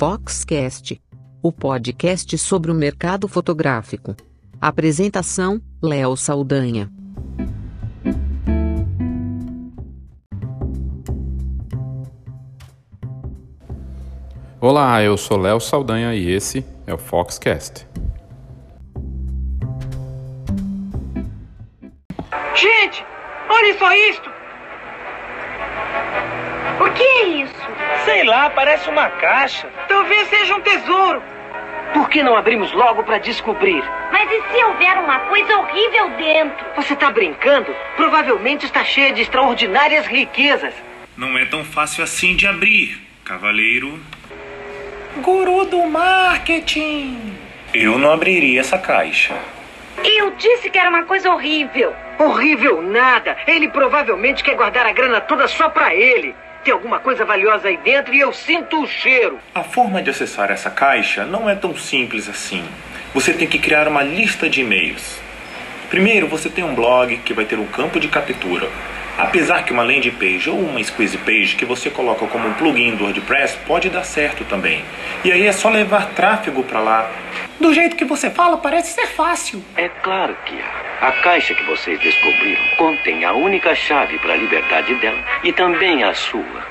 Foxcast, o podcast sobre o mercado fotográfico. Apresentação: Léo Saldanha. Olá, eu sou Léo Saldanha e esse é o Foxcast. Gente, olha só isto! O que é isso? Sei lá, parece uma caixa. Talvez seja um tesouro. Por que não abrimos logo para descobrir? Mas e se houver uma coisa horrível dentro? Você está brincando? Provavelmente está cheia de extraordinárias riquezas. Não é tão fácil assim de abrir, cavaleiro. Guru do marketing! Eu não abriria essa caixa. Eu disse que era uma coisa horrível. Horrível nada! Ele provavelmente quer guardar a grana toda só para ele. Tem alguma coisa valiosa aí dentro e eu sinto o cheiro. A forma de acessar essa caixa não é tão simples assim. Você tem que criar uma lista de e-mails. Primeiro, você tem um blog que vai ter um campo de captura. Apesar que uma landing page ou uma squeeze page que você coloca como um plugin do WordPress pode dar certo também. E aí é só levar tráfego para lá. Do jeito que você fala, parece ser fácil. É claro que há. A caixa que vocês descobriram contém a única chave para a liberdade dela e também a sua.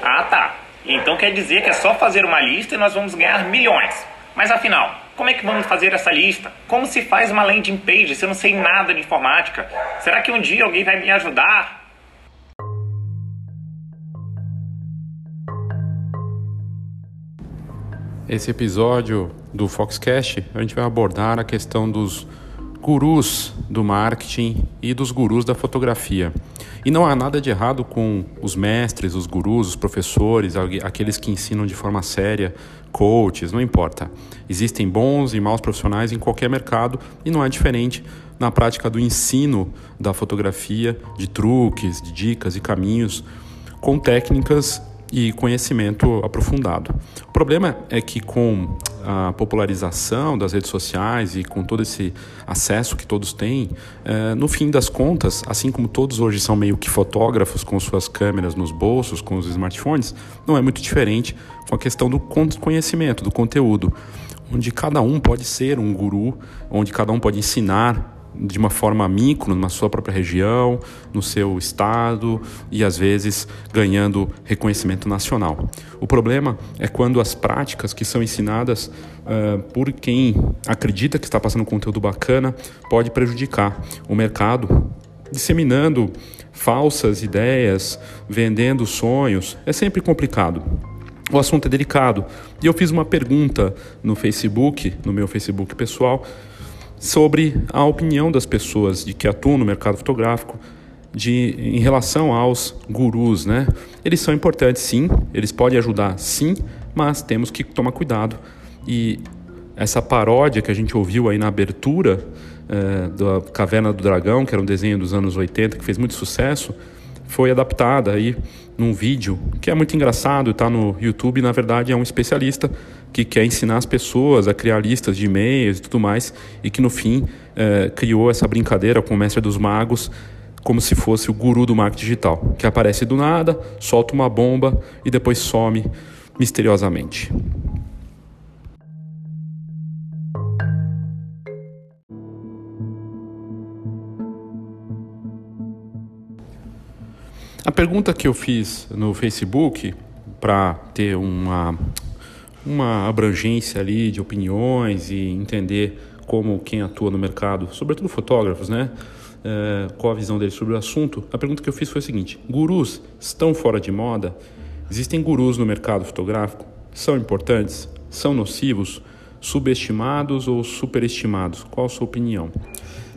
Ah, tá. Então quer dizer que é só fazer uma lista e nós vamos ganhar milhões. Mas afinal, como é que vamos fazer essa lista? Como se faz uma landing page se eu não sei nada de informática? Será que um dia alguém vai me ajudar? Esse episódio do Foxcast, a gente vai abordar a questão dos gurus do marketing e dos gurus da fotografia. E não há nada de errado com os mestres, os gurus, os professores, aqueles que ensinam de forma séria, coaches, não importa. Existem bons e maus profissionais em qualquer mercado e não é diferente na prática do ensino da fotografia, de truques, de dicas e caminhos com técnicas e conhecimento aprofundado. O problema é que com a popularização das redes sociais e com todo esse acesso que todos têm, é, no fim das contas, assim como todos hoje são meio que fotógrafos com suas câmeras nos bolsos, com os smartphones, não é muito diferente com a questão do conhecimento, do conteúdo, onde cada um pode ser um guru, onde cada um pode ensinar de uma forma micro na sua própria região, no seu estado e às vezes ganhando reconhecimento nacional. O problema é quando as práticas que são ensinadas uh, por quem acredita que está passando conteúdo bacana pode prejudicar o mercado, disseminando falsas ideias, vendendo sonhos. É sempre complicado. O assunto é delicado. E eu fiz uma pergunta no Facebook, no meu Facebook pessoal, sobre a opinião das pessoas de que atuam no mercado fotográfico de, em relação aos gurus, né? Eles são importantes, sim, eles podem ajudar, sim, mas temos que tomar cuidado. E essa paródia que a gente ouviu aí na abertura é, da Caverna do Dragão, que era um desenho dos anos 80 que fez muito sucesso, foi adaptada aí num vídeo que é muito engraçado, está no YouTube. Na verdade, é um especialista que quer ensinar as pessoas a criar listas de e-mails e tudo mais, e que no fim é, criou essa brincadeira com o mestre dos magos como se fosse o guru do marketing digital, que aparece do nada, solta uma bomba e depois some misteriosamente. A pergunta que eu fiz no Facebook para ter uma, uma abrangência ali de opiniões e entender como quem atua no mercado, sobretudo fotógrafos, né? É, qual a visão deles sobre o assunto. A pergunta que eu fiz foi a seguinte: gurus estão fora de moda? Existem gurus no mercado fotográfico? São importantes? São nocivos? Subestimados ou superestimados? Qual a sua opinião?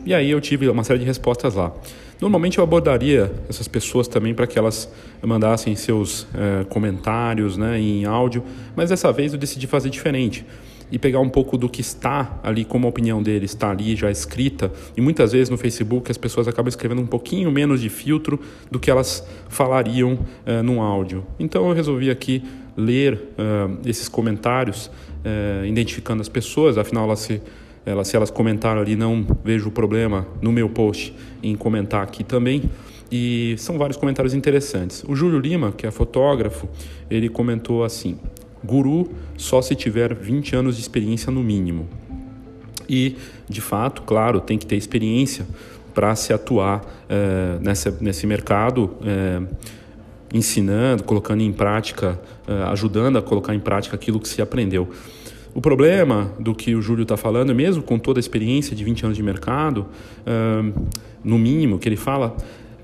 E aí eu tive uma série de respostas lá. Normalmente eu abordaria essas pessoas também para que elas mandassem seus é, comentários né, em áudio, mas dessa vez eu decidi fazer diferente e pegar um pouco do que está ali, como a opinião deles está ali já escrita. E muitas vezes no Facebook as pessoas acabam escrevendo um pouquinho menos de filtro do que elas falariam é, num áudio. Então eu resolvi aqui ler uh, esses comentários, uh, identificando as pessoas, afinal elas se elas, se elas comentaram ali, não vejo problema no meu post em comentar aqui também. E são vários comentários interessantes. O Júlio Lima, que é fotógrafo, ele comentou assim: Guru só se tiver 20 anos de experiência no mínimo. E, de fato, claro, tem que ter experiência para se atuar é, nessa, nesse mercado, é, ensinando, colocando em prática, é, ajudando a colocar em prática aquilo que se aprendeu. O problema do que o Júlio está falando, mesmo com toda a experiência de 20 anos de mercado, no mínimo, que ele fala,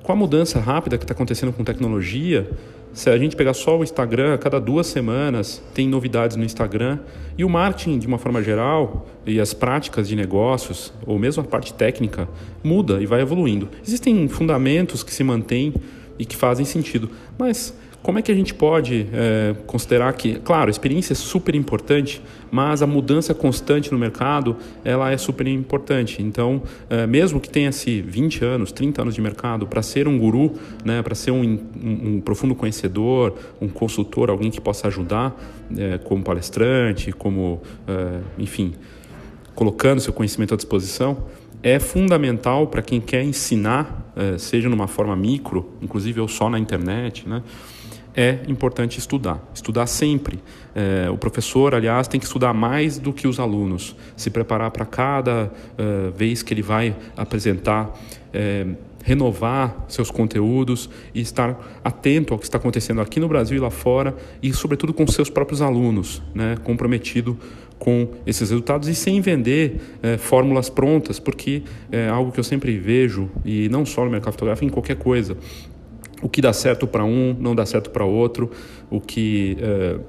com a mudança rápida que está acontecendo com tecnologia, se a gente pegar só o Instagram, a cada duas semanas tem novidades no Instagram e o marketing, de uma forma geral, e as práticas de negócios, ou mesmo a parte técnica, muda e vai evoluindo. Existem fundamentos que se mantêm e que fazem sentido, mas como é que a gente pode é, considerar que, claro, a experiência é super importante, mas a mudança constante no mercado ela é super importante. Então, é, mesmo que tenha-se 20 anos, 30 anos de mercado, para ser um guru, né, para ser um, um, um, profundo conhecedor, um consultor, alguém que possa ajudar é, como palestrante, como, é, enfim, colocando seu conhecimento à disposição, é fundamental para quem quer ensinar, é, seja numa forma micro, inclusive ou só na internet, né? É importante estudar, estudar sempre. É, o professor, aliás, tem que estudar mais do que os alunos, se preparar para cada uh, vez que ele vai apresentar, é, renovar seus conteúdos e estar atento ao que está acontecendo aqui no Brasil e lá fora e, sobretudo, com seus próprios alunos, né, comprometido com esses resultados e sem vender é, fórmulas prontas, porque é algo que eu sempre vejo, e não só no mercado fotográfico, em qualquer coisa o que dá certo para um não dá certo para outro, o que uh,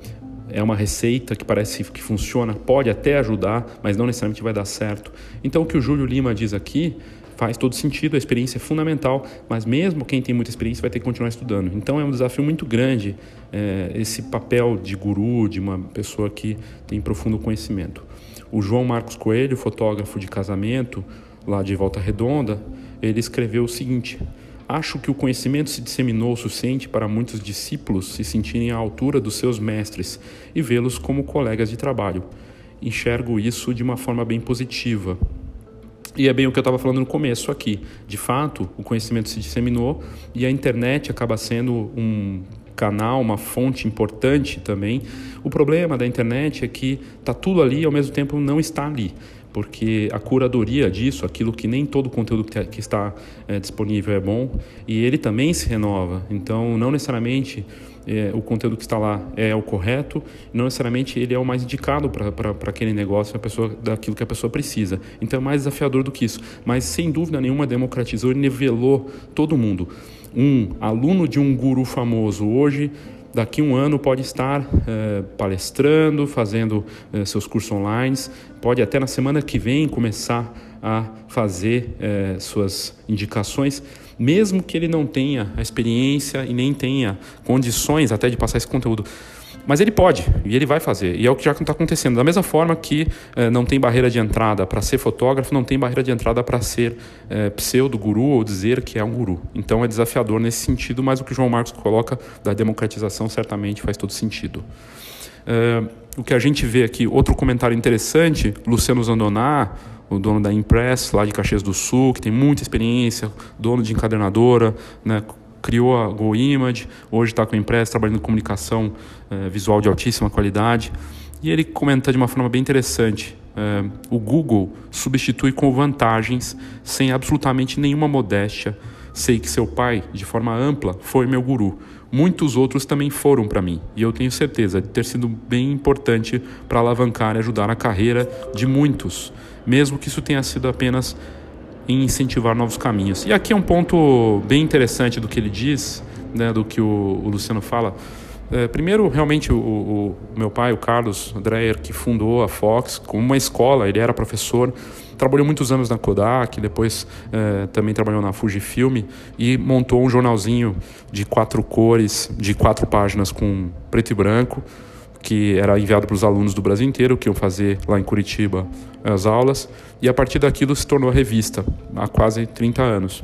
é uma receita que parece que funciona, pode até ajudar, mas não necessariamente vai dar certo. Então, o que o Júlio Lima diz aqui faz todo sentido, a experiência é fundamental, mas mesmo quem tem muita experiência vai ter que continuar estudando. Então, é um desafio muito grande é, esse papel de guru, de uma pessoa que tem profundo conhecimento. O João Marcos Coelho, fotógrafo de casamento, lá de Volta Redonda, ele escreveu o seguinte. Acho que o conhecimento se disseminou o suficiente para muitos discípulos se sentirem à altura dos seus mestres e vê-los como colegas de trabalho. Enxergo isso de uma forma bem positiva. E é bem o que eu estava falando no começo aqui. De fato, o conhecimento se disseminou e a internet acaba sendo um canal, uma fonte importante também. O problema da internet é que está tudo ali e ao mesmo tempo não está ali porque a curadoria disso, aquilo que nem todo conteúdo que está é, disponível é bom, e ele também se renova. Então, não necessariamente é, o conteúdo que está lá é o correto, não necessariamente ele é o mais indicado para aquele negócio, a pessoa, daquilo que a pessoa precisa. Então, é mais desafiador do que isso. Mas, sem dúvida nenhuma, democratizou e nivelou todo mundo. Um aluno de um guru famoso hoje daqui um ano pode estar é, palestrando, fazendo é, seus cursos online, pode até na semana que vem começar a fazer é, suas indicações, mesmo que ele não tenha a experiência e nem tenha condições até de passar esse conteúdo. Mas ele pode, e ele vai fazer. E é o que já está acontecendo. Da mesma forma que eh, não tem barreira de entrada para ser fotógrafo, não tem barreira de entrada para ser eh, pseudo-guru ou dizer que é um guru. Então é desafiador nesse sentido, mas o que o João Marcos coloca da democratização certamente faz todo sentido. Eh, o que a gente vê aqui, outro comentário interessante, Luciano Zandoná, o dono da Impress, lá de Caxias do Sul, que tem muita experiência, dono de encadernadora, né, criou a Go Image, hoje está com a empresa trabalhando em comunicação eh, visual de altíssima qualidade. E ele comenta de uma forma bem interessante: eh, o Google substitui com vantagens, sem absolutamente nenhuma modéstia. Sei que seu pai, de forma ampla, foi meu guru. Muitos outros também foram para mim, e eu tenho certeza de ter sido bem importante para alavancar e ajudar a carreira de muitos, mesmo que isso tenha sido apenas em incentivar novos caminhos. E aqui é um ponto bem interessante do que ele diz, né, do que o, o Luciano fala. É, primeiro, realmente, o, o, meu pai, o Carlos Dreyer, que fundou a Fox como uma escola, ele era professor, trabalhou muitos anos na Kodak, depois é, também trabalhou na Fujifilm e montou um jornalzinho de quatro cores, de quatro páginas com preto e branco, que era enviado para os alunos do Brasil inteiro que iam fazer lá em Curitiba as aulas, e a partir daquilo se tornou a revista, há quase 30 anos.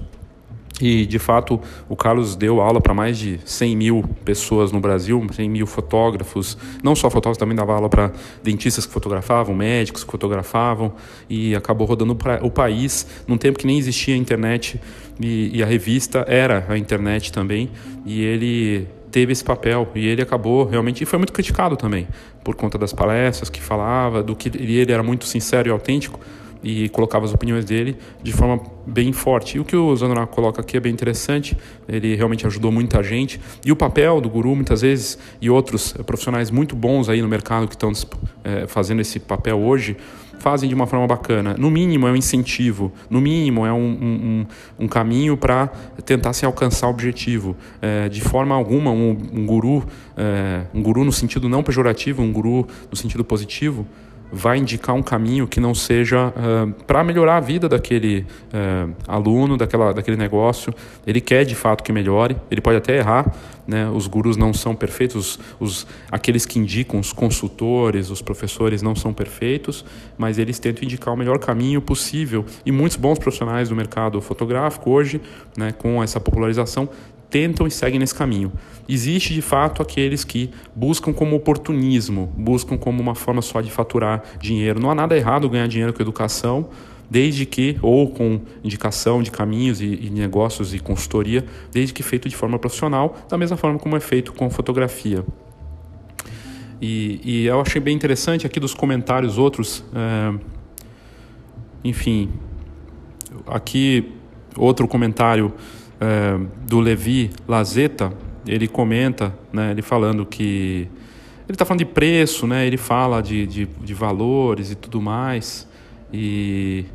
E, de fato, o Carlos deu aula para mais de 100 mil pessoas no Brasil, 100 mil fotógrafos, não só fotógrafos, também dava aula para dentistas que fotografavam, médicos que fotografavam, e acabou rodando o país num tempo que nem existia internet, e, e a revista era a internet também, e ele teve esse papel. E ele acabou realmente e foi muito criticado também por conta das palestras que falava do que ele era muito sincero e autêntico e colocava as opiniões dele de forma bem forte. E o que o Zanora coloca aqui é bem interessante, ele realmente ajudou muita gente. E o papel do guru, muitas vezes, e outros profissionais muito bons aí no mercado que estão é, fazendo esse papel hoje, fazem de uma forma bacana. No mínimo é um incentivo, no mínimo é um, um, um caminho para tentar se alcançar o objetivo. É, de forma alguma, um, um guru, é, um guru no sentido não pejorativo, um guru no sentido positivo, vai indicar um caminho que não seja uh, para melhorar a vida daquele uh, aluno, daquela, daquele negócio. Ele quer de fato que melhore, ele pode até errar, né? os gurus não são perfeitos, os, aqueles que indicam, os consultores, os professores não são perfeitos, mas eles tentam indicar o melhor caminho possível. E muitos bons profissionais do mercado fotográfico hoje, né, com essa popularização, tentam e seguem nesse caminho. Existe de fato aqueles que buscam como oportunismo, buscam como uma forma só de faturar dinheiro. Não há nada errado ganhar dinheiro com educação, desde que, ou com indicação de caminhos e, e, negócios e consultoria, desde que feito de forma profissional, da mesma forma como é feito com fotografia. E, e eu achei bem interessante aqui dos comentários outros, é, enfim, aqui outro comentário é, do Levi Lazeta, ele comenta, né, ele falando que ele está falando de preço, né, ele fala de, de, de, valores e tudo mais, e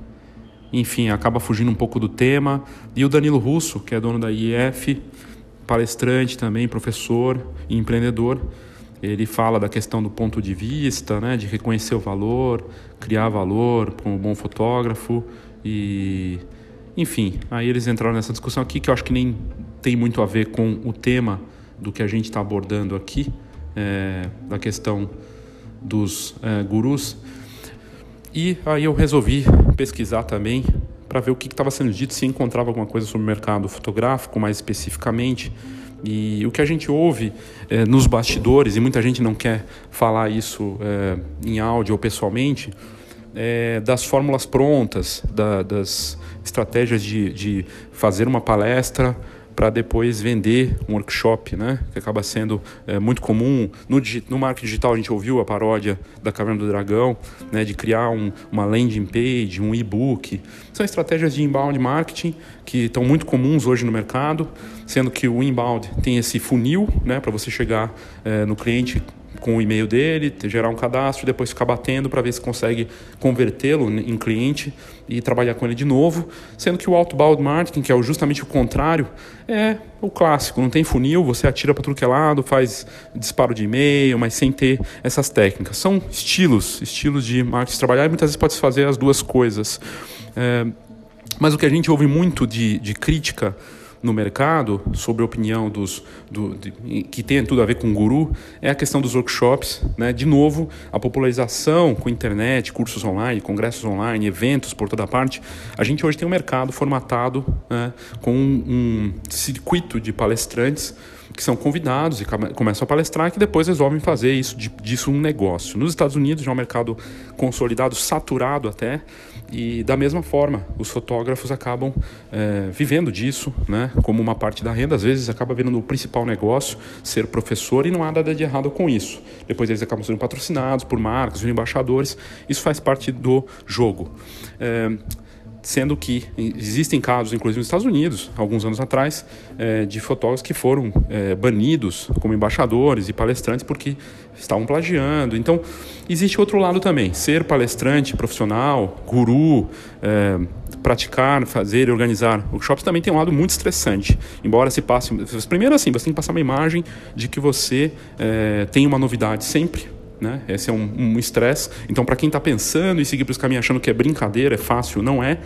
enfim, acaba fugindo um pouco do tema. E o Danilo Russo, que é dono da IF, palestrante também, professor e empreendedor, ele fala da questão do ponto de vista, né, de reconhecer o valor, criar valor como bom fotógrafo e enfim, aí eles entraram nessa discussão aqui que eu acho que nem tem muito a ver com o tema do que a gente está abordando aqui, é, da questão dos é, gurus. E aí eu resolvi pesquisar também para ver o que estava sendo dito, se encontrava alguma coisa sobre o mercado fotográfico mais especificamente. E o que a gente ouve é, nos bastidores, e muita gente não quer falar isso é, em áudio ou pessoalmente, é, das fórmulas prontas, da, das estratégias de, de fazer uma palestra para depois vender um workshop, né? Que acaba sendo é, muito comum no, no marketing digital. A gente ouviu a paródia da Caverna do Dragão, né? De criar um, uma landing page, um e-book. São estratégias de inbound marketing que estão muito comuns hoje no mercado, sendo que o inbound tem esse funil, né? Para você chegar é, no cliente com o e-mail dele, gerar um cadastro depois ficar batendo para ver se consegue convertê-lo em cliente e trabalhar com ele de novo, sendo que o outbound marketing, que é justamente o contrário, é o clássico, não tem funil, você atira para tudo que é lado, faz disparo de e-mail, mas sem ter essas técnicas. São estilos, estilos de marketing trabalhar e muitas vezes pode se fazer as duas coisas. É, mas o que a gente ouve muito de, de crítica no mercado sobre a opinião dos do, de, que tem tudo a ver com guru é a questão dos workshops, né? De novo, a popularização com internet, cursos online, congressos online, eventos por toda parte. A gente hoje tem um mercado formatado né? com um, um circuito de palestrantes que são convidados e começam a palestrar que depois resolvem fazer isso disso um negócio. Nos Estados Unidos já é um mercado consolidado, saturado até, e da mesma forma os fotógrafos acabam é, vivendo disso, né, como uma parte da renda. Às vezes acaba virando o principal negócio ser professor e não há nada de errado com isso. Depois eles acabam sendo patrocinados por marcas, por embaixadores. Isso faz parte do jogo. É, sendo que existem casos, inclusive nos Estados Unidos, alguns anos atrás, é, de fotógrafos que foram é, banidos como embaixadores e palestrantes porque estavam plagiando. Então, existe outro lado também. Ser palestrante profissional, guru, é, praticar, fazer e organizar workshops também tem um lado muito estressante. Embora se passe. Primeiro, assim, você tem que passar uma imagem de que você tem uma novidade sempre né? Esse é um estresse. Um então, para quem está pensando em seguir para os caminhos achando que é brincadeira, é fácil, não é.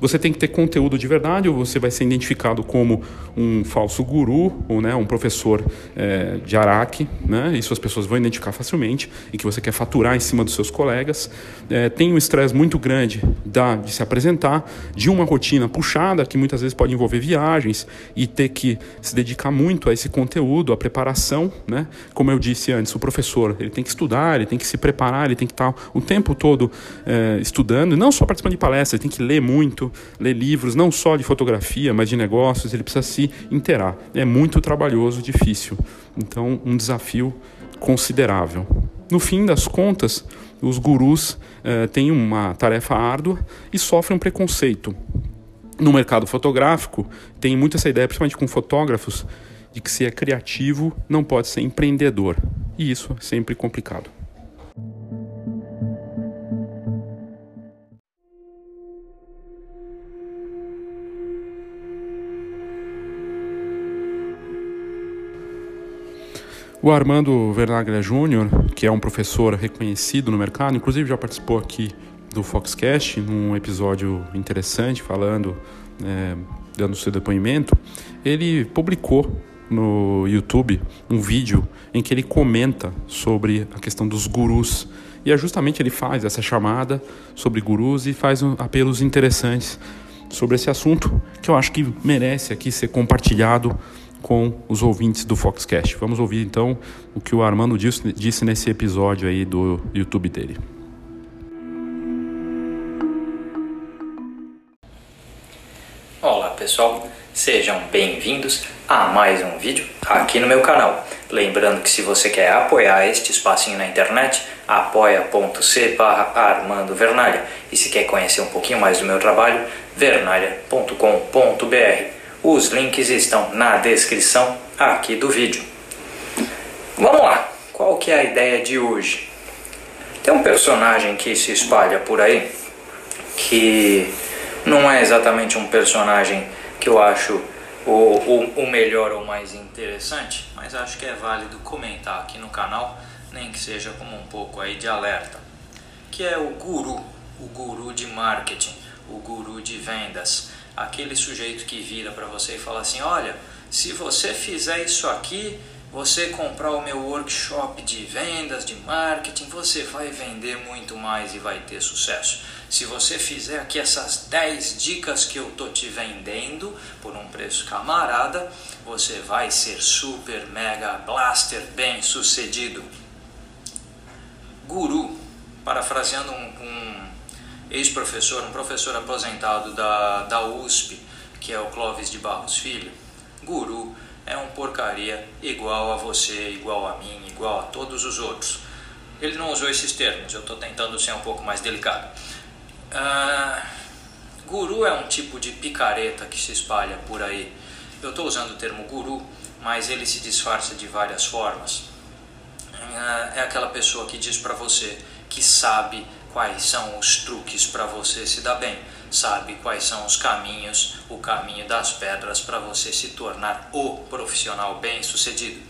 Você tem que ter conteúdo de verdade ou você vai ser identificado como um falso guru ou né, um professor é, de Araque, né? Isso as pessoas vão identificar facilmente e que você quer faturar em cima dos seus colegas. É, tem um estresse muito grande da, de se apresentar, de uma rotina puxada que muitas vezes pode envolver viagens e ter que se dedicar muito a esse conteúdo, a preparação, né? Como eu disse antes, o professor ele tem que estudar, ele tem que se preparar, ele tem que estar o tempo todo é, estudando, e não só participando de palestras, ele tem que ler muito, ler livros, não só de fotografia, mas de negócios, ele precisa se interar. É muito trabalhoso, difícil. Então, um desafio considerável. No fim das contas, os gurus eh, têm uma tarefa árdua e sofrem um preconceito. No mercado fotográfico, tem muito essa ideia, principalmente com fotógrafos, de que se é criativo não pode ser empreendedor. E isso é sempre complicado. O Armando Vernaglia Júnior, que é um professor reconhecido no mercado, inclusive já participou aqui do Foxcast, num episódio interessante, falando, é, dando seu depoimento, ele publicou no YouTube um vídeo em que ele comenta sobre a questão dos gurus. E é justamente ele faz essa chamada sobre gurus e faz apelos interessantes sobre esse assunto que eu acho que merece aqui ser compartilhado com os ouvintes do Foxcast. Vamos ouvir então o que o Armando disse, nesse episódio aí do YouTube dele. Olá pessoal, sejam bem-vindos a mais um vídeo aqui no meu canal. Lembrando que se você quer apoiar este espacinho na internet, apoia.c Armando Vernalha. E se quer conhecer um pouquinho mais do meu trabalho, vernalha.com.br. Os links estão na descrição aqui do vídeo. Vamos lá, qual que é a ideia de hoje? Tem um personagem que se espalha por aí que não é exatamente um personagem que eu acho o, o, o melhor ou mais interessante, mas acho que é válido comentar aqui no canal, nem que seja como um pouco aí de alerta, que é o guru, o guru de marketing, o guru de vendas aquele sujeito que vira para você e fala assim: olha, se você fizer isso aqui, você comprar o meu workshop de vendas, de marketing, você vai vender muito mais e vai ter sucesso. Se você fizer aqui essas 10 dicas que eu tô te vendendo por um preço camarada, você vai ser super mega blaster bem sucedido. Guru, parafraseando um, um ex-professor, um professor aposentado da, da USP, que é o Clóvis de Barros Filho, guru é um porcaria igual a você, igual a mim, igual a todos os outros. Ele não usou esses termos, eu estou tentando ser um pouco mais delicado. Uh, guru é um tipo de picareta que se espalha por aí. Eu estou usando o termo guru, mas ele se disfarça de várias formas. Uh, é aquela pessoa que diz para você que sabe quais são os truques para você se dar bem, sabe quais são os caminhos, o caminho das pedras para você se tornar o profissional bem-sucedido.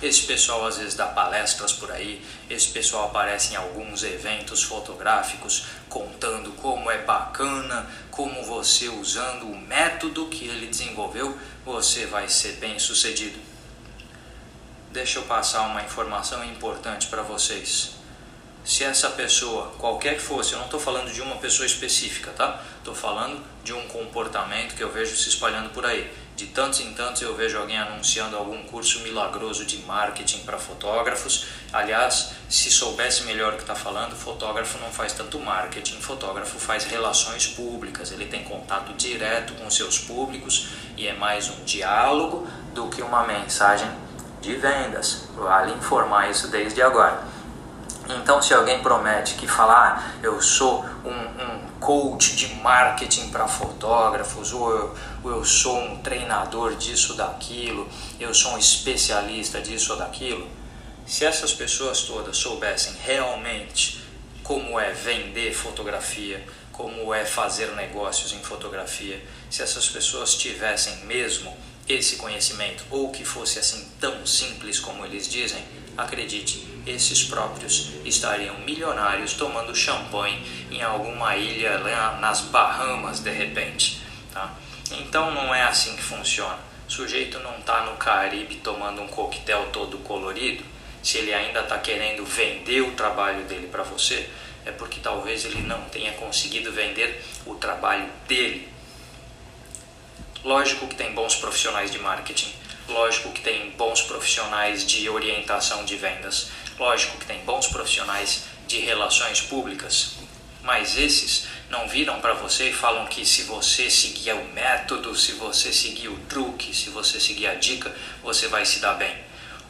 Esse pessoal às vezes dá palestras por aí, esse pessoal aparece em alguns eventos fotográficos contando como é bacana, como você usando o método que ele desenvolveu, você vai ser bem-sucedido. Deixa eu passar uma informação importante para vocês se essa pessoa, qualquer que fosse, eu não estou falando de uma pessoa específica, tá? Estou falando de um comportamento que eu vejo se espalhando por aí. De tantos em tantos eu vejo alguém anunciando algum curso milagroso de marketing para fotógrafos. Aliás, se soubesse melhor o que está falando, fotógrafo não faz tanto marketing, fotógrafo faz relações públicas. Ele tem contato direto com seus públicos e é mais um diálogo do que uma mensagem de vendas. Vale informar isso desde agora. Então, se alguém promete que falar, ah, eu sou um, um, coach de marketing para fotógrafos, ou eu, ou eu sou um treinador disso, daquilo, eu sou um especialista disso ou daquilo, se essas pessoas todas soubessem realmente como é vender fotografia, como é fazer negócios em fotografia, se essas pessoas tivessem mesmo esse conhecimento, ou que fosse assim tão simples como eles dizem, acredite, esses próprios estariam milionários tomando champanhe em alguma ilha nas Bahamas de repente. Tá? Então não é assim que funciona. O sujeito não está no Caribe tomando um coquetel todo colorido. Se ele ainda está querendo vender o trabalho dele para você, é porque talvez ele não tenha conseguido vender o trabalho dele. Lógico que tem bons profissionais de marketing, lógico que tem bons profissionais de orientação de vendas, Lógico que tem bons profissionais de relações públicas, mas esses não viram para você e falam que se você seguir o método, se você seguir o truque, se você seguir a dica, você vai se dar bem.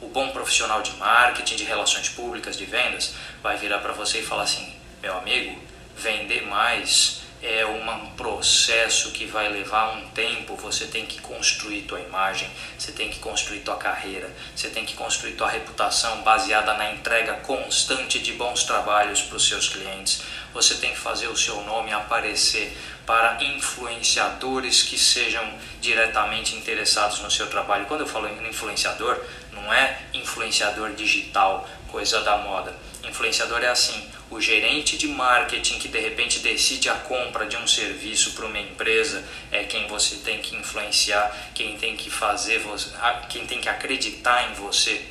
O bom profissional de marketing, de relações públicas, de vendas, vai virar para você e falar assim: meu amigo, vender mais é um processo que vai levar um tempo. Você tem que construir tua imagem, você tem que construir tua carreira, você tem que construir tua reputação baseada na entrega constante de bons trabalhos para os seus clientes. Você tem que fazer o seu nome aparecer para influenciadores que sejam diretamente interessados no seu trabalho. Quando eu falo em influenciador, não é influenciador digital, coisa da moda. Influenciador é assim, o gerente de marketing que de repente decide a compra de um serviço para uma empresa é quem você tem que influenciar, quem tem que fazer, quem tem que acreditar em você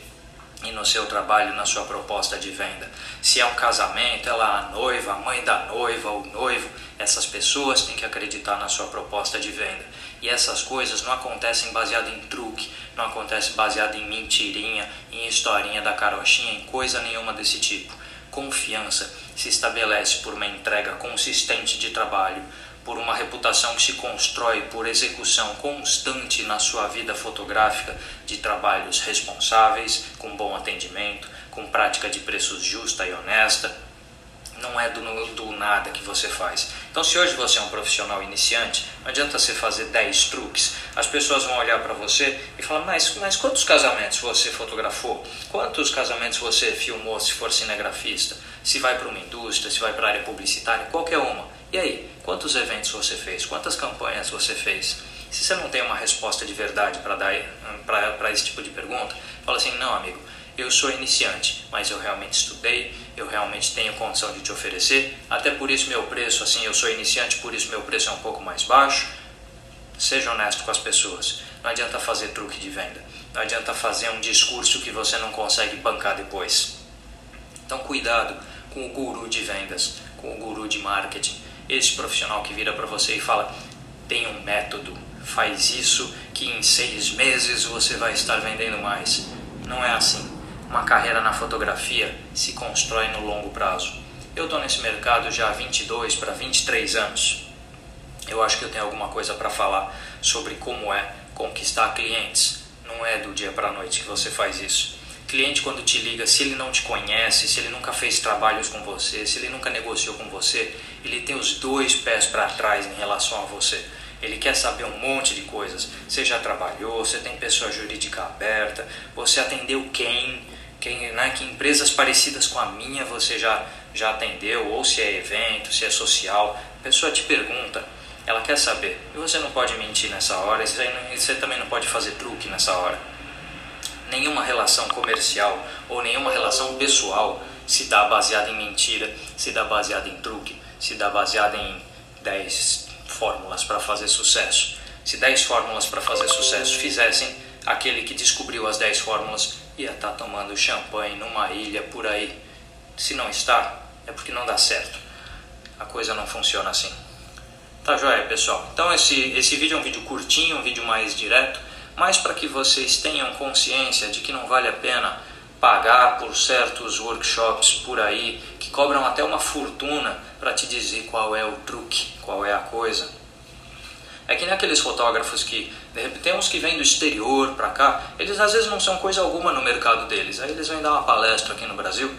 e no seu trabalho, na sua proposta de venda. Se é um casamento, ela a noiva, a mãe da noiva, o noivo, essas pessoas têm que acreditar na sua proposta de venda. E essas coisas não acontecem baseado em truque, não acontecem baseado em mentirinha, em historinha da carochinha, em coisa nenhuma desse tipo. Confiança se estabelece por uma entrega consistente de trabalho, por uma reputação que se constrói por execução constante na sua vida fotográfica de trabalhos responsáveis, com bom atendimento, com prática de preços justa e honesta não é do, do nada que você faz. Então, se hoje você é um profissional iniciante, não adianta você fazer 10 truques. As pessoas vão olhar para você e falar: mas, mas quantos casamentos você fotografou? Quantos casamentos você filmou se for cinegrafista? Se vai para uma indústria, se vai para a área publicitária, qualquer uma. E aí, quantos eventos você fez? Quantas campanhas você fez? Se você não tem uma resposta de verdade para dar para esse tipo de pergunta, fala assim: não, amigo, eu sou iniciante, mas eu realmente estudei, eu realmente tenho condição de te oferecer, até por isso meu preço, assim, eu sou iniciante, por isso meu preço é um pouco mais baixo. Seja honesto com as pessoas. Não adianta fazer truque de venda. Não adianta fazer um discurso que você não consegue bancar depois. Então, cuidado com o guru de vendas, com o guru de marketing. Esse profissional que vira para você e fala: tem um método, faz isso que em seis meses você vai estar vendendo mais. Não é assim uma carreira na fotografia se constrói no longo prazo. Eu estou nesse mercado já há 22 para 23 anos. Eu acho que eu tenho alguma coisa para falar sobre como é conquistar clientes. Não é do dia para a noite que você faz isso. Cliente, quando te liga, se ele não te conhece, se ele nunca fez trabalhos com você, se ele nunca negociou com você, ele tem os dois pés para trás em relação a você. Ele quer saber um monte de coisas. Você já trabalhou, você tem pessoa jurídica aberta, você atendeu quem, quem, né, que empresas parecidas com a minha você já, já atendeu, ou se é evento, se é social. A pessoa te pergunta, ela quer saber. E você não pode mentir nessa hora, e você também não pode fazer truque nessa hora. Nenhuma relação comercial ou nenhuma relação pessoal se dá baseada em mentira, se dá baseada em truque, se dá baseada em 10 fórmulas para fazer sucesso. Se 10 fórmulas para fazer sucesso fizessem, aquele que descobriu as 10 fórmulas ia estar tá tomando champanhe numa ilha por aí. Se não está, é porque não dá certo. A coisa não funciona assim. Tá joia, pessoal? Então esse, esse vídeo é um vídeo curtinho, um vídeo mais direto, mas para que vocês tenham consciência de que não vale a pena pagar por certos workshops por aí que cobram até uma fortuna para te dizer qual é o truque, qual é a coisa. É que nem aqueles fotógrafos que, tem uns que vêm do exterior para cá, eles às vezes não são coisa alguma no mercado deles. Aí eles vêm dar uma palestra aqui no Brasil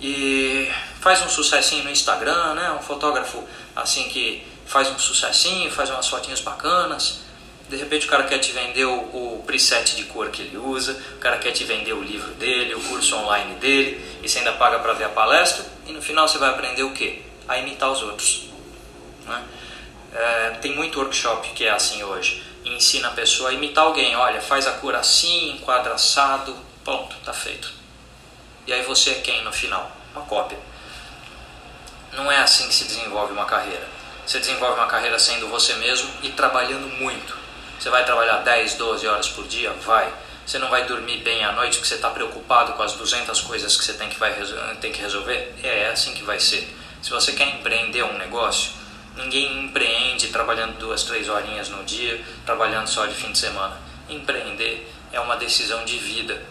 e faz um sucessinho no Instagram, né? Um fotógrafo assim que faz um sucessinho, faz umas fotinhas bacanas. De repente o cara quer te vender o, o, preset de cor que ele usa, o cara quer te vender o livro dele, o curso online dele, e você ainda paga para ver a palestra, e no final você vai aprender o quê? A imitar os outros. Né? É, tem muito workshop que é assim hoje. Ensina a pessoa a imitar alguém. Olha, faz a cor assim, enquadra assado, pronto, tá feito. E aí você é quem no final? Uma cópia. Não é assim que se desenvolve uma carreira. Você desenvolve uma carreira sendo você mesmo e trabalhando muito. Você vai trabalhar 10, 12 horas por dia? Vai. Você não vai dormir bem à noite porque você está preocupado com as 200 coisas que você tem que, vai, tem que resolver? É assim que vai ser. Se você quer empreender um negócio, Ninguém empreende trabalhando duas, três horinhas no dia, trabalhando só de fim de semana. Empreender é uma decisão de vida.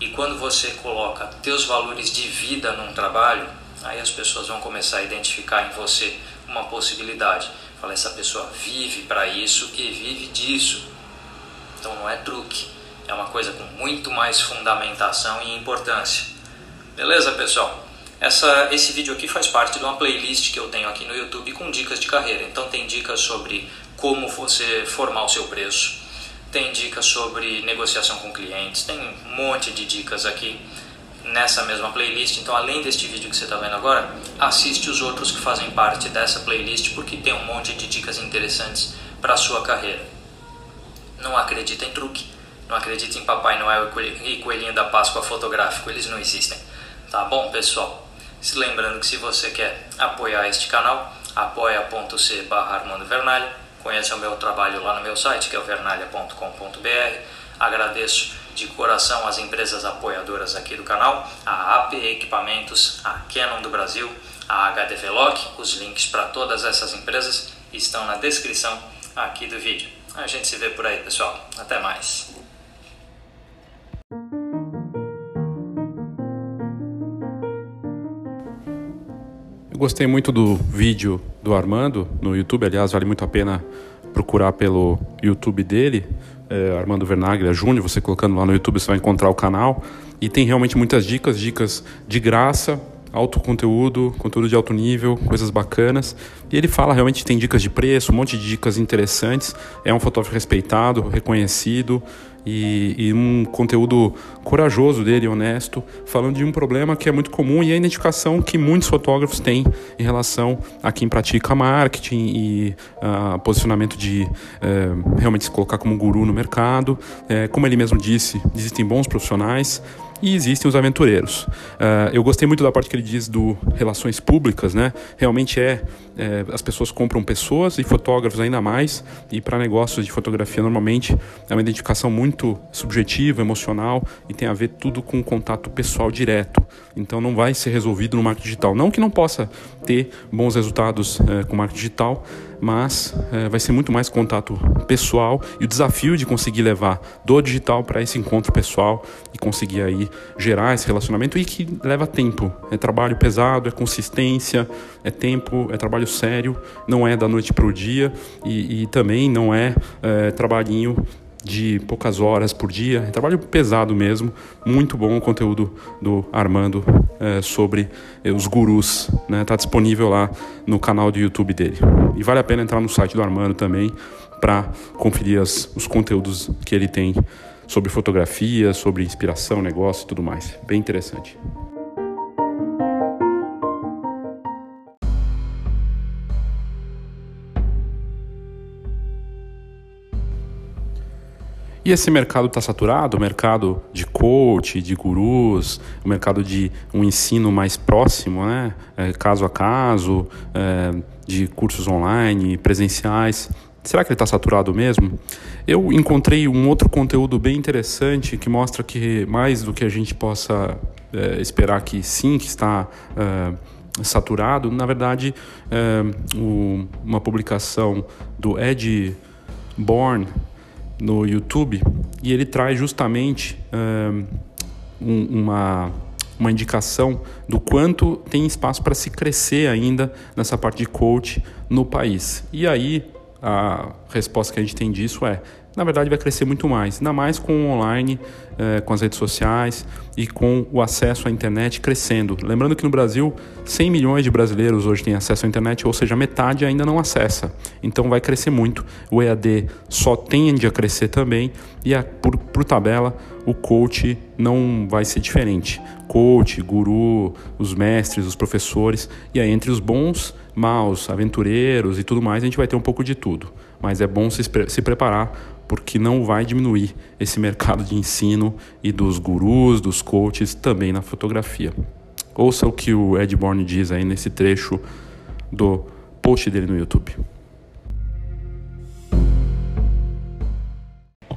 E quando você coloca teus valores de vida num trabalho, aí as pessoas vão começar a identificar em você uma possibilidade. Fala, essa pessoa vive para isso e vive disso. Então não é truque, é uma coisa com muito mais fundamentação e importância. Beleza, pessoal? Essa, esse vídeo aqui faz parte de uma playlist que eu tenho aqui no YouTube com dicas de carreira. Então tem dicas sobre como você formar o seu preço, tem dicas sobre negociação com clientes, tem um monte de dicas aqui nessa mesma playlist. Então, além deste vídeo que você está vendo agora, assiste os outros que fazem parte dessa playlist porque tem um monte de dicas interessantes para a sua carreira. Não acredita em truque, não acredita em Papai Noel e Coelhinho da Páscoa fotográfico, eles não existem. Tá bom, pessoal? Se lembrando que se você quer apoiar este canal, apoia.c barra Armando Vernalha. Conheça o meu trabalho lá no meu site, que é o vernalha.com.br. Agradeço de coração as empresas apoiadoras aqui do canal, a AP Equipamentos, a Canon do Brasil, a HD Veloc. Os links para todas essas empresas estão na descrição aqui do vídeo. A gente se vê por aí, pessoal. Até mais. Eu gostei muito do vídeo do Armando no YouTube, aliás, vale muito a pena procurar pelo YouTube dele, é, Armando Vernaglia Júnior, você colocando lá no YouTube você vai encontrar o canal. E tem realmente muitas dicas, dicas de graça, alto conteúdo, conteúdo de alto nível, coisas bacanas. E ele fala realmente tem dicas de preço, um monte de dicas interessantes. É um fotógrafo respeitado, reconhecido e, e, um conteúdo corajoso dele, honesto, falando de um problema que é muito comum e a identificação que muitos fotógrafos têm em relação a quem pratica marketing e uh, posicionamento de uh, realmente se colocar como guru no mercado. Uh, como ele mesmo disse, existem bons profissionais e existem os aventureiros. Uh, eu gostei muito da parte que ele diz do relações públicas, né? Realmente é, é as pessoas compram pessoas e fotógrafos ainda mais e para negócios de fotografia normalmente é uma identificação muito subjetiva, emocional e tem a ver tudo com contato pessoal direto. Então não vai ser resolvido no marketing digital. Não que não possa ter bons resultados é, com marketing digital, mas é, vai ser muito mais contato pessoal e o desafio de conseguir levar do digital para esse encontro pessoal e conseguir aí gerar esse relacionamento e que leva tempo. É trabalho pesado, é consistência, é tempo, é trabalho sério, não é da noite para o dia e, e, também não é, é trabalhinho de poucas horas por dia, é trabalho pesado mesmo, muito bom o conteúdo do Armando é, sobre é, os gurus, né? Tá disponível lá no canal do YouTube dele. E vale a pena entrar no site do Armando também para conferir as, os conteúdos que ele tem sobre fotografia, sobre inspiração, negócio e tudo mais. Bem interessante. E esse mercado está saturado, o mercado de coach, de gurus, o mercado de um ensino mais próximo, né? É, caso a caso, é, de cursos online, presenciais. Será que ele está saturado mesmo? Eu encontrei um outro conteúdo bem interessante que mostra que mais do que a gente possa é, esperar que sim, que está é, saturado, na verdade, é, o, uma publicação do Ed Born no YouTube e ele traz justamente um, uma, uma indicação do quanto tem espaço para se crescer ainda nessa parte de coach no país. E aí a resposta que a gente tem disso é na verdade vai crescer muito mais, ainda mais com o online, eh, com as redes sociais e com o acesso à internet crescendo. Lembrando que no Brasil, 100 milhões de brasileiros hoje têm acesso à internet, ou seja, metade ainda não acessa. Então vai crescer muito. O EAD só tende a crescer também e a, por, por tabela o coach não vai ser diferente. Coach, guru, os mestres, os professores, e aí entre os bons, maus, aventureiros e tudo mais, a gente vai ter um pouco de tudo. Mas é bom se, se preparar porque não vai diminuir esse mercado de ensino e dos gurus, dos coaches também na fotografia. Ouça o que o Ed Bourne diz aí nesse trecho do post dele no YouTube.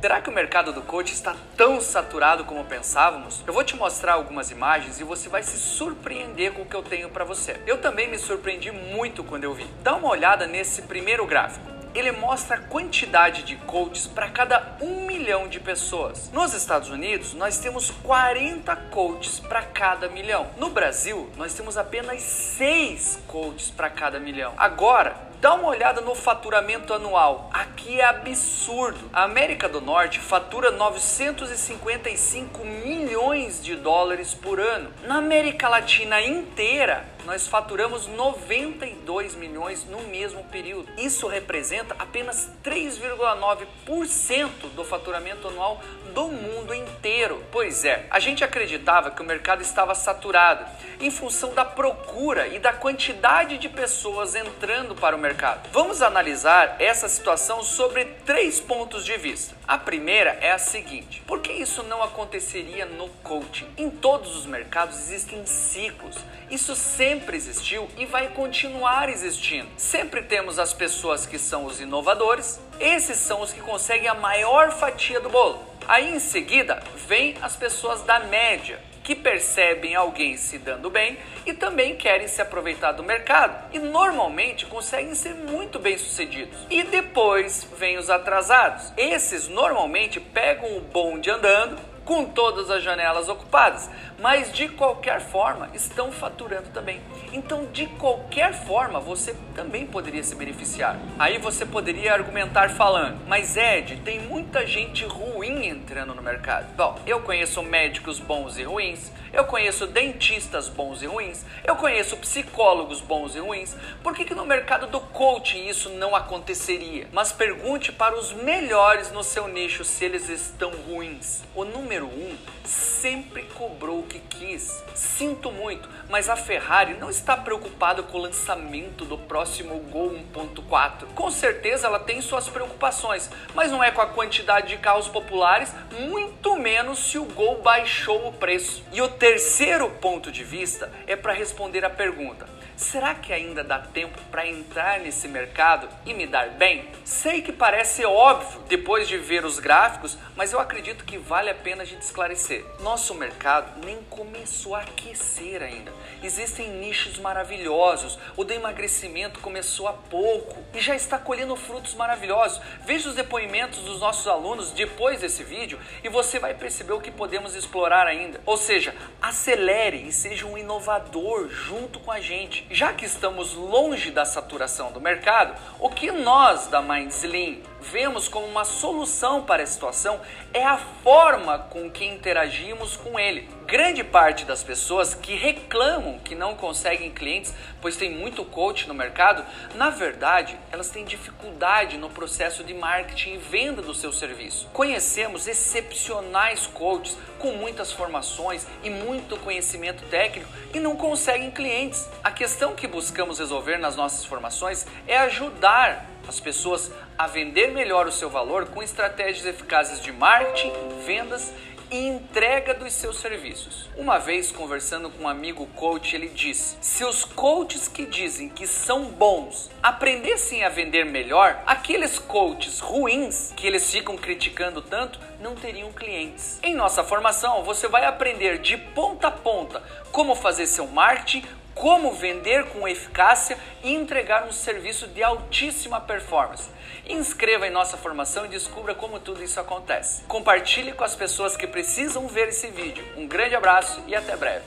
Será que o mercado do coach está tão saturado como pensávamos? Eu vou te mostrar algumas imagens e você vai se surpreender com o que eu tenho para você. Eu também me surpreendi muito quando eu vi. Dá uma olhada nesse primeiro gráfico. Ele mostra a quantidade de coaches para cada um milhão de pessoas. Nos Estados Unidos, nós temos 40 coaches para cada milhão. No Brasil, nós temos apenas 6 coaches para cada milhão. Agora, Dá uma olhada no faturamento anual. Aqui é absurdo. A América do Norte fatura 955 milhões de dólares por ano. Na América Latina inteira, nós faturamos 92 milhões no mesmo período. Isso representa apenas 3,9% do faturamento anual do mundo inteiro. Pois é, a gente acreditava que o mercado estava saturado em função da procura e da quantidade de pessoas entrando para o mercado. Vamos analisar essa situação sobre três pontos de vista. A primeira é a seguinte: por que isso não aconteceria no coaching? Em todos os mercados existem ciclos. Isso sempre existiu e vai continuar existindo. Sempre temos as pessoas que são os inovadores, esses são os que conseguem a maior fatia do bolo. Aí em seguida vem as pessoas da média, que percebem alguém se dando bem e também querem se aproveitar do mercado e normalmente conseguem ser muito bem sucedidos. E depois vem os atrasados. Esses normalmente pegam o bonde andando com todas as janelas ocupadas, mas de qualquer forma estão faturando também. Então, de qualquer forma, você também poderia se beneficiar. Aí você poderia argumentar falando: "Mas Ed, tem muita gente ruim entrando no mercado". Bom, eu conheço médicos bons e ruins, eu conheço dentistas bons e ruins, eu conheço psicólogos bons e ruins. Por que, que no mercado do coaching isso não aconteceria? Mas pergunte para os melhores no seu nicho se eles estão ruins. O número um sempre cobrou que quis. Sinto muito, mas a Ferrari não está preocupada com o lançamento do próximo Gol 1.4. Com certeza ela tem suas preocupações, mas não é com a quantidade de carros populares, muito menos se o Gol baixou o preço. E o terceiro ponto de vista é para responder a pergunta: será que ainda dá tempo para entrar nesse mercado e me dar bem? Sei que parece óbvio depois de ver os gráficos, mas eu acredito que vale a pena a gente esclarecer. Nosso mercado nem começou a aquecer ainda. Existem nichos maravilhosos. O do emagrecimento começou há pouco e já está colhendo frutos maravilhosos. Veja os depoimentos dos nossos alunos depois desse vídeo e você vai perceber o que podemos explorar ainda. Ou seja, acelere e seja um inovador junto com a gente. Já que estamos longe da saturação do mercado, o que nós da Mindslim vemos como uma solução para a situação é a forma com que interagimos com ele. Grande parte das pessoas que reclamam que não conseguem clientes, pois tem muito coach no mercado, na verdade, elas têm dificuldade no processo de marketing e venda do seu serviço. Conhecemos excepcionais coaches com muitas formações e muito conhecimento técnico e não conseguem clientes. A questão que buscamos resolver nas nossas formações é ajudar as pessoas a vender melhor o seu valor com estratégias eficazes de marketing, vendas e entrega dos seus serviços. Uma vez conversando com um amigo coach, ele disse: se os coaches que dizem que são bons aprendessem a vender melhor, aqueles coaches ruins que eles ficam criticando tanto não teriam clientes. Em nossa formação, você vai aprender de ponta a ponta como fazer seu marketing, como vender com eficácia e entregar um serviço de altíssima performance. Inscreva em nossa formação e descubra como tudo isso acontece. Compartilhe com as pessoas que precisam ver esse vídeo. Um grande abraço e até breve.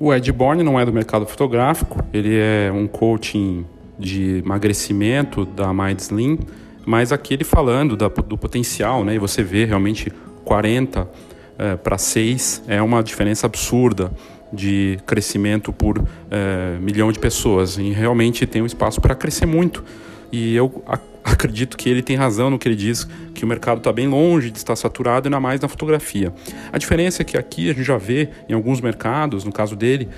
O Ed Borne não é do mercado fotográfico, ele é um coaching de emagrecimento da Mind Slim, mas aqui ele falando da, do potencial, né? E você vê realmente 40 é, para 6 é uma diferença absurda de crescimento por é, milhão de pessoas. E realmente tem um espaço para crescer muito. E eu que ele tem razão no que ele diz que o mercado está bem longe de estar saturado, ainda mais na fotografia. A diferença é que aqui a gente já vê em alguns mercados, no caso dele,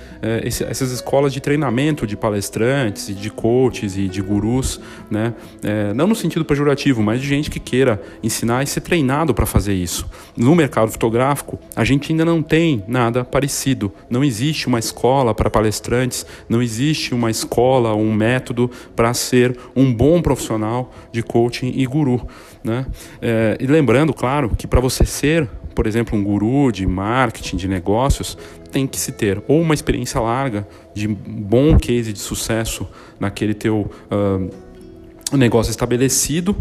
esse, essas escolas de treinamento de palestrantes de coaches e de gurus, né? É, não no sentido pejorativo, mas de gente que queira ensinar e ser treinado para fazer isso. No mercado fotográfico, a gente ainda não tem nada parecido. Não existe uma escola para palestrantes, não existe uma escola, um método para ser um bom profissional de coaching e guru. Né? É, e lembrando, claro, que para você ser por exemplo, um guru de marketing, de negócios, tem que se ter ou uma experiência larga de bom case de sucesso naquele teu uh, negócio estabelecido.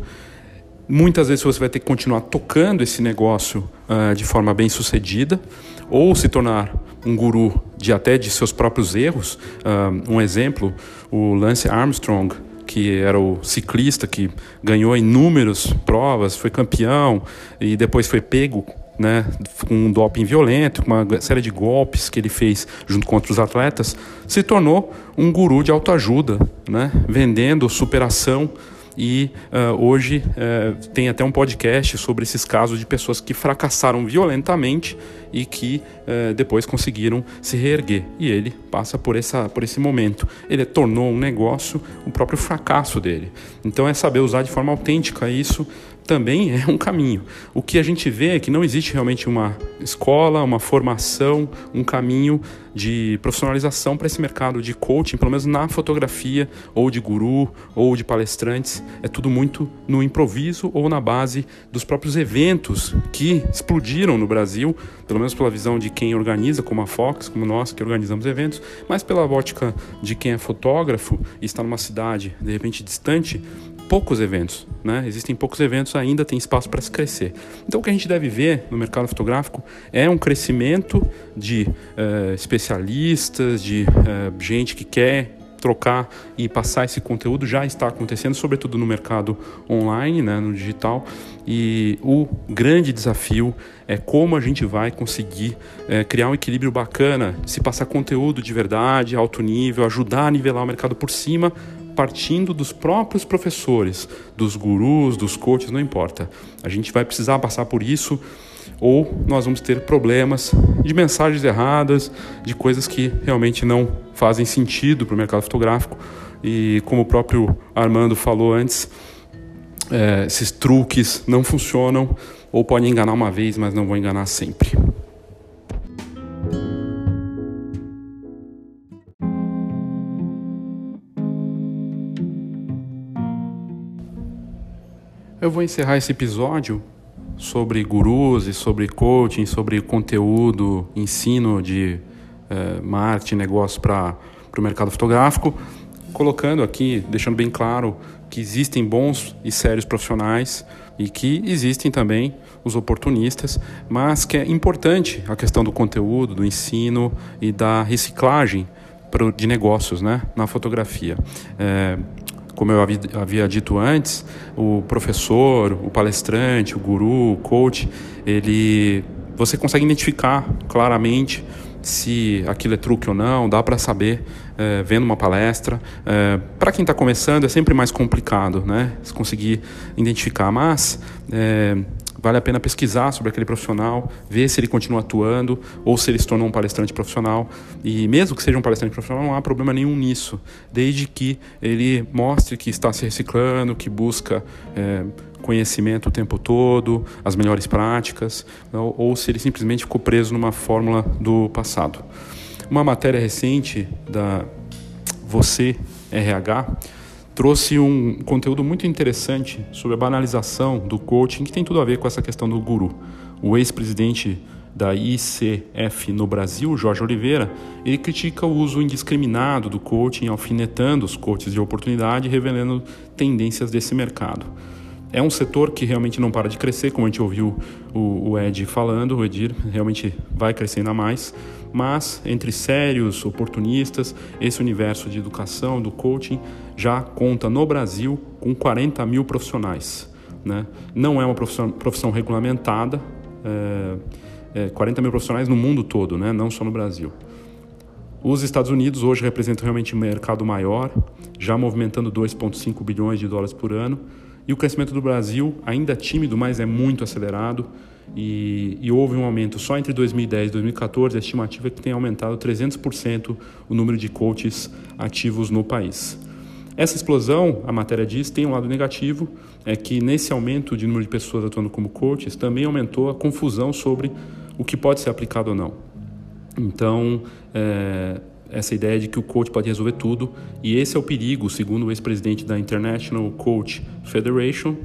Muitas vezes você vai ter que continuar tocando esse negócio uh, de forma bem sucedida ou se tornar um guru de até de seus próprios erros. Uh, um exemplo, o Lance Armstrong, que era o ciclista que ganhou inúmeras provas, foi campeão e depois foi pego né, com um doping violento, com uma série de golpes que ele fez junto com outros atletas, se tornou um guru de autoajuda, né, vendendo superação e uh, hoje uh, tem até um podcast sobre esses casos de pessoas que fracassaram violentamente e que uh, depois conseguiram se reerguer. E ele passa por, essa, por esse momento. Ele tornou um negócio o próprio fracasso dele. Então é saber usar de forma autêntica isso também é um caminho. O que a gente vê é que não existe realmente uma escola, uma formação, um caminho de profissionalização para esse mercado de coaching, pelo menos na fotografia, ou de guru, ou de palestrantes. É tudo muito no improviso ou na base dos próprios eventos que explodiram no Brasil, pelo menos pela visão de quem organiza, como a Fox, como nós que organizamos eventos, mas pela ótica de quem é fotógrafo e está numa cidade de repente distante, poucos eventos, né? Existem poucos eventos, ainda tem espaço para se crescer. Então, o que a gente deve ver no mercado fotográfico é um crescimento de uh, especialistas, de uh, gente que quer trocar e passar esse conteúdo já está acontecendo, sobretudo no mercado online, né, no digital. E o grande desafio é como a gente vai conseguir é, criar um equilíbrio bacana, se passar conteúdo de verdade, alto nível, ajudar a nivelar o mercado por cima, partindo dos próprios professores, dos gurus, dos coaches, não importa. A gente vai precisar passar por isso ou nós vamos ter problemas de mensagens erradas, de coisas que realmente não fazem sentido para o mercado fotográfico. E como o próprio Armando falou antes, é, esses truques não funcionam ou podem enganar uma vez, mas não vão enganar sempre. Eu vou encerrar esse episódio sobre gurus e sobre coaching, sobre conteúdo, ensino de uh, marketing, negócio para o mercado fotográfico, colocando aqui, deixando bem claro que existem bons e sérios profissionais e que existem também os oportunistas, mas que é importante a questão do conteúdo, do ensino e da reciclagem de negócios né, na fotografia. É, como eu havia dito antes, o professor, o palestrante, o guru, o coach, ele você consegue identificar claramente se aquilo é truque ou não, dá para saber é, vendo uma palestra. É, para quem está começando é sempre mais complicado, né? Se conseguir identificar, mas é, vale a pena pesquisar sobre aquele profissional, ver se ele continua atuando ou se ele se tornou um palestrante profissional. E mesmo que seja um palestrante profissional, não há problema nenhum nisso, desde que ele mostre que está se reciclando, que busca é, conhecimento o tempo todo, as melhores práticas, ou, ou se ele simplesmente ficou preso numa fórmula do passado. Uma matéria recente da Você RH trouxe um conteúdo muito interessante sobre a banalização do coaching, que tem tudo a ver com essa questão do guru. O ex-presidente da ICF no Brasil, Jorge Oliveira, ele critica o uso indiscriminado do coaching, alfinetando os coaches de oportunidade, revelando tendências desse mercado. É um setor que realmente não para de crescer, como a gente ouviu o, Ed falando, o Edir realmente vai crescer ainda mais, mas entre sérios, oportunistas, esse universo de educação, do coaching, já conta no Brasil com 40 mil profissionais. Né? Não é uma profissão, profissão regulamentada, é, é 40 mil profissionais no mundo todo, né? não só no Brasil. Os Estados Unidos hoje representam realmente um mercado maior, já movimentando 2,5 bilhões de dólares por ano, e o crescimento do Brasil ainda tímido, mas é muito acelerado. E, e, houve um aumento só entre 2010 e 2014. A estimativa é que tem aumentado 300% o número de coaches ativos no país. Essa explosão, a matéria diz, tem um lado negativo, é que nesse aumento de número de pessoas atuando como coaches também aumentou a confusão sobre o que pode ser aplicado ou não. Então, é, essa ideia de que o coach pode resolver tudo, e esse é o perigo, segundo o ex-presidente da International Coach Federation,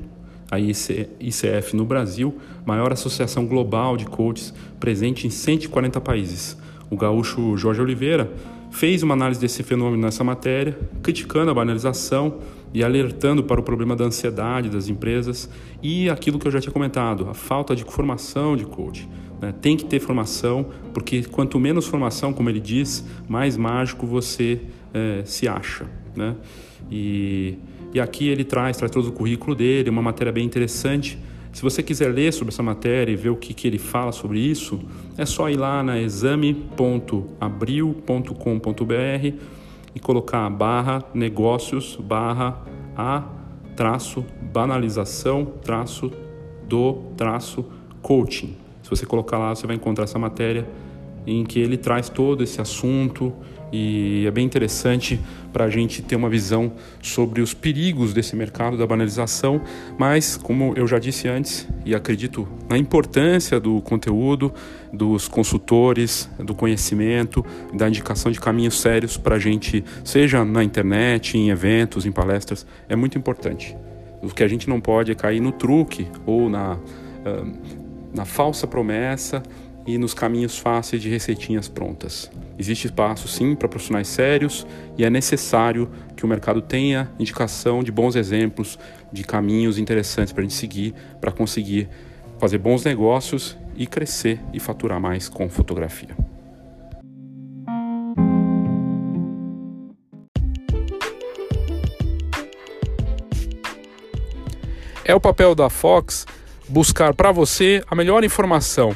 a ICF no Brasil, maior associação global de coaches presente em 140 países. O gaúcho Jorge Oliveira fez uma análise desse fenômeno nessa matéria, criticando a banalização e alertando para o problema da ansiedade das empresas e aquilo que eu já tinha comentado, a falta de formação de coach. Né? Tem que ter formação, porque quanto menos formação, como ele diz, mais mágico você é, se acha. Né? E e aqui ele traz, traz todo o currículo dele, uma matéria bem interessante. Se você quiser ler sobre essa matéria e ver o que, que ele fala sobre isso, é só ir lá na exame.abril.com.br e colocar barra negócios barra a traço banalização traço do traço coaching. Se você colocar lá, você vai encontrar essa matéria em que ele traz todo esse assunto e é bem interessante para a gente ter uma visão sobre os perigos desse mercado da banalização, mas como eu já disse antes e acredito na importância do conteúdo, dos consultores, do conhecimento, da indicação de caminhos sérios para a gente, seja na internet, em eventos, em palestras, é muito importante. O que a gente não pode é cair no truque ou na, na falsa promessa e nos caminhos fáceis de receitinhas prontas. Existe espaço sim para profissionais sérios e é necessário que o mercado tenha indicação de bons exemplos, de caminhos interessantes para a gente seguir, para conseguir fazer bons negócios e crescer e faturar mais com fotografia. É o papel da Fox buscar para você a melhor informação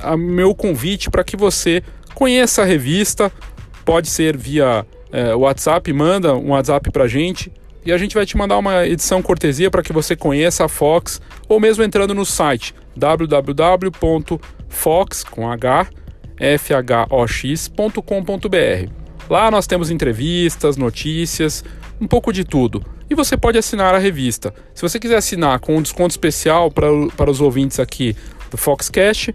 a meu convite para que você conheça a revista. Pode ser via é, WhatsApp, manda um WhatsApp para a gente e a gente vai te mandar uma edição cortesia para que você conheça a Fox ou mesmo entrando no site www.fox.com.br. Lá nós temos entrevistas, notícias, um pouco de tudo. E você pode assinar a revista. Se você quiser assinar com um desconto especial para, para os ouvintes aqui do Foxcast,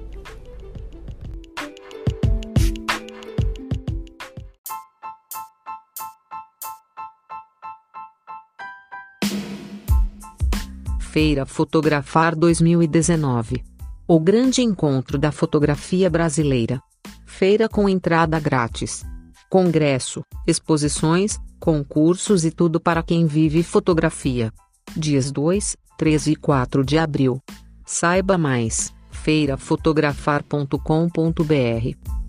Feira Fotografar 2019. O grande encontro da fotografia brasileira. Feira com entrada grátis. Congresso, exposições, concursos e tudo para quem vive fotografia. Dias 2, 3 e 4 de abril. Saiba mais: feirafotografar.com.br.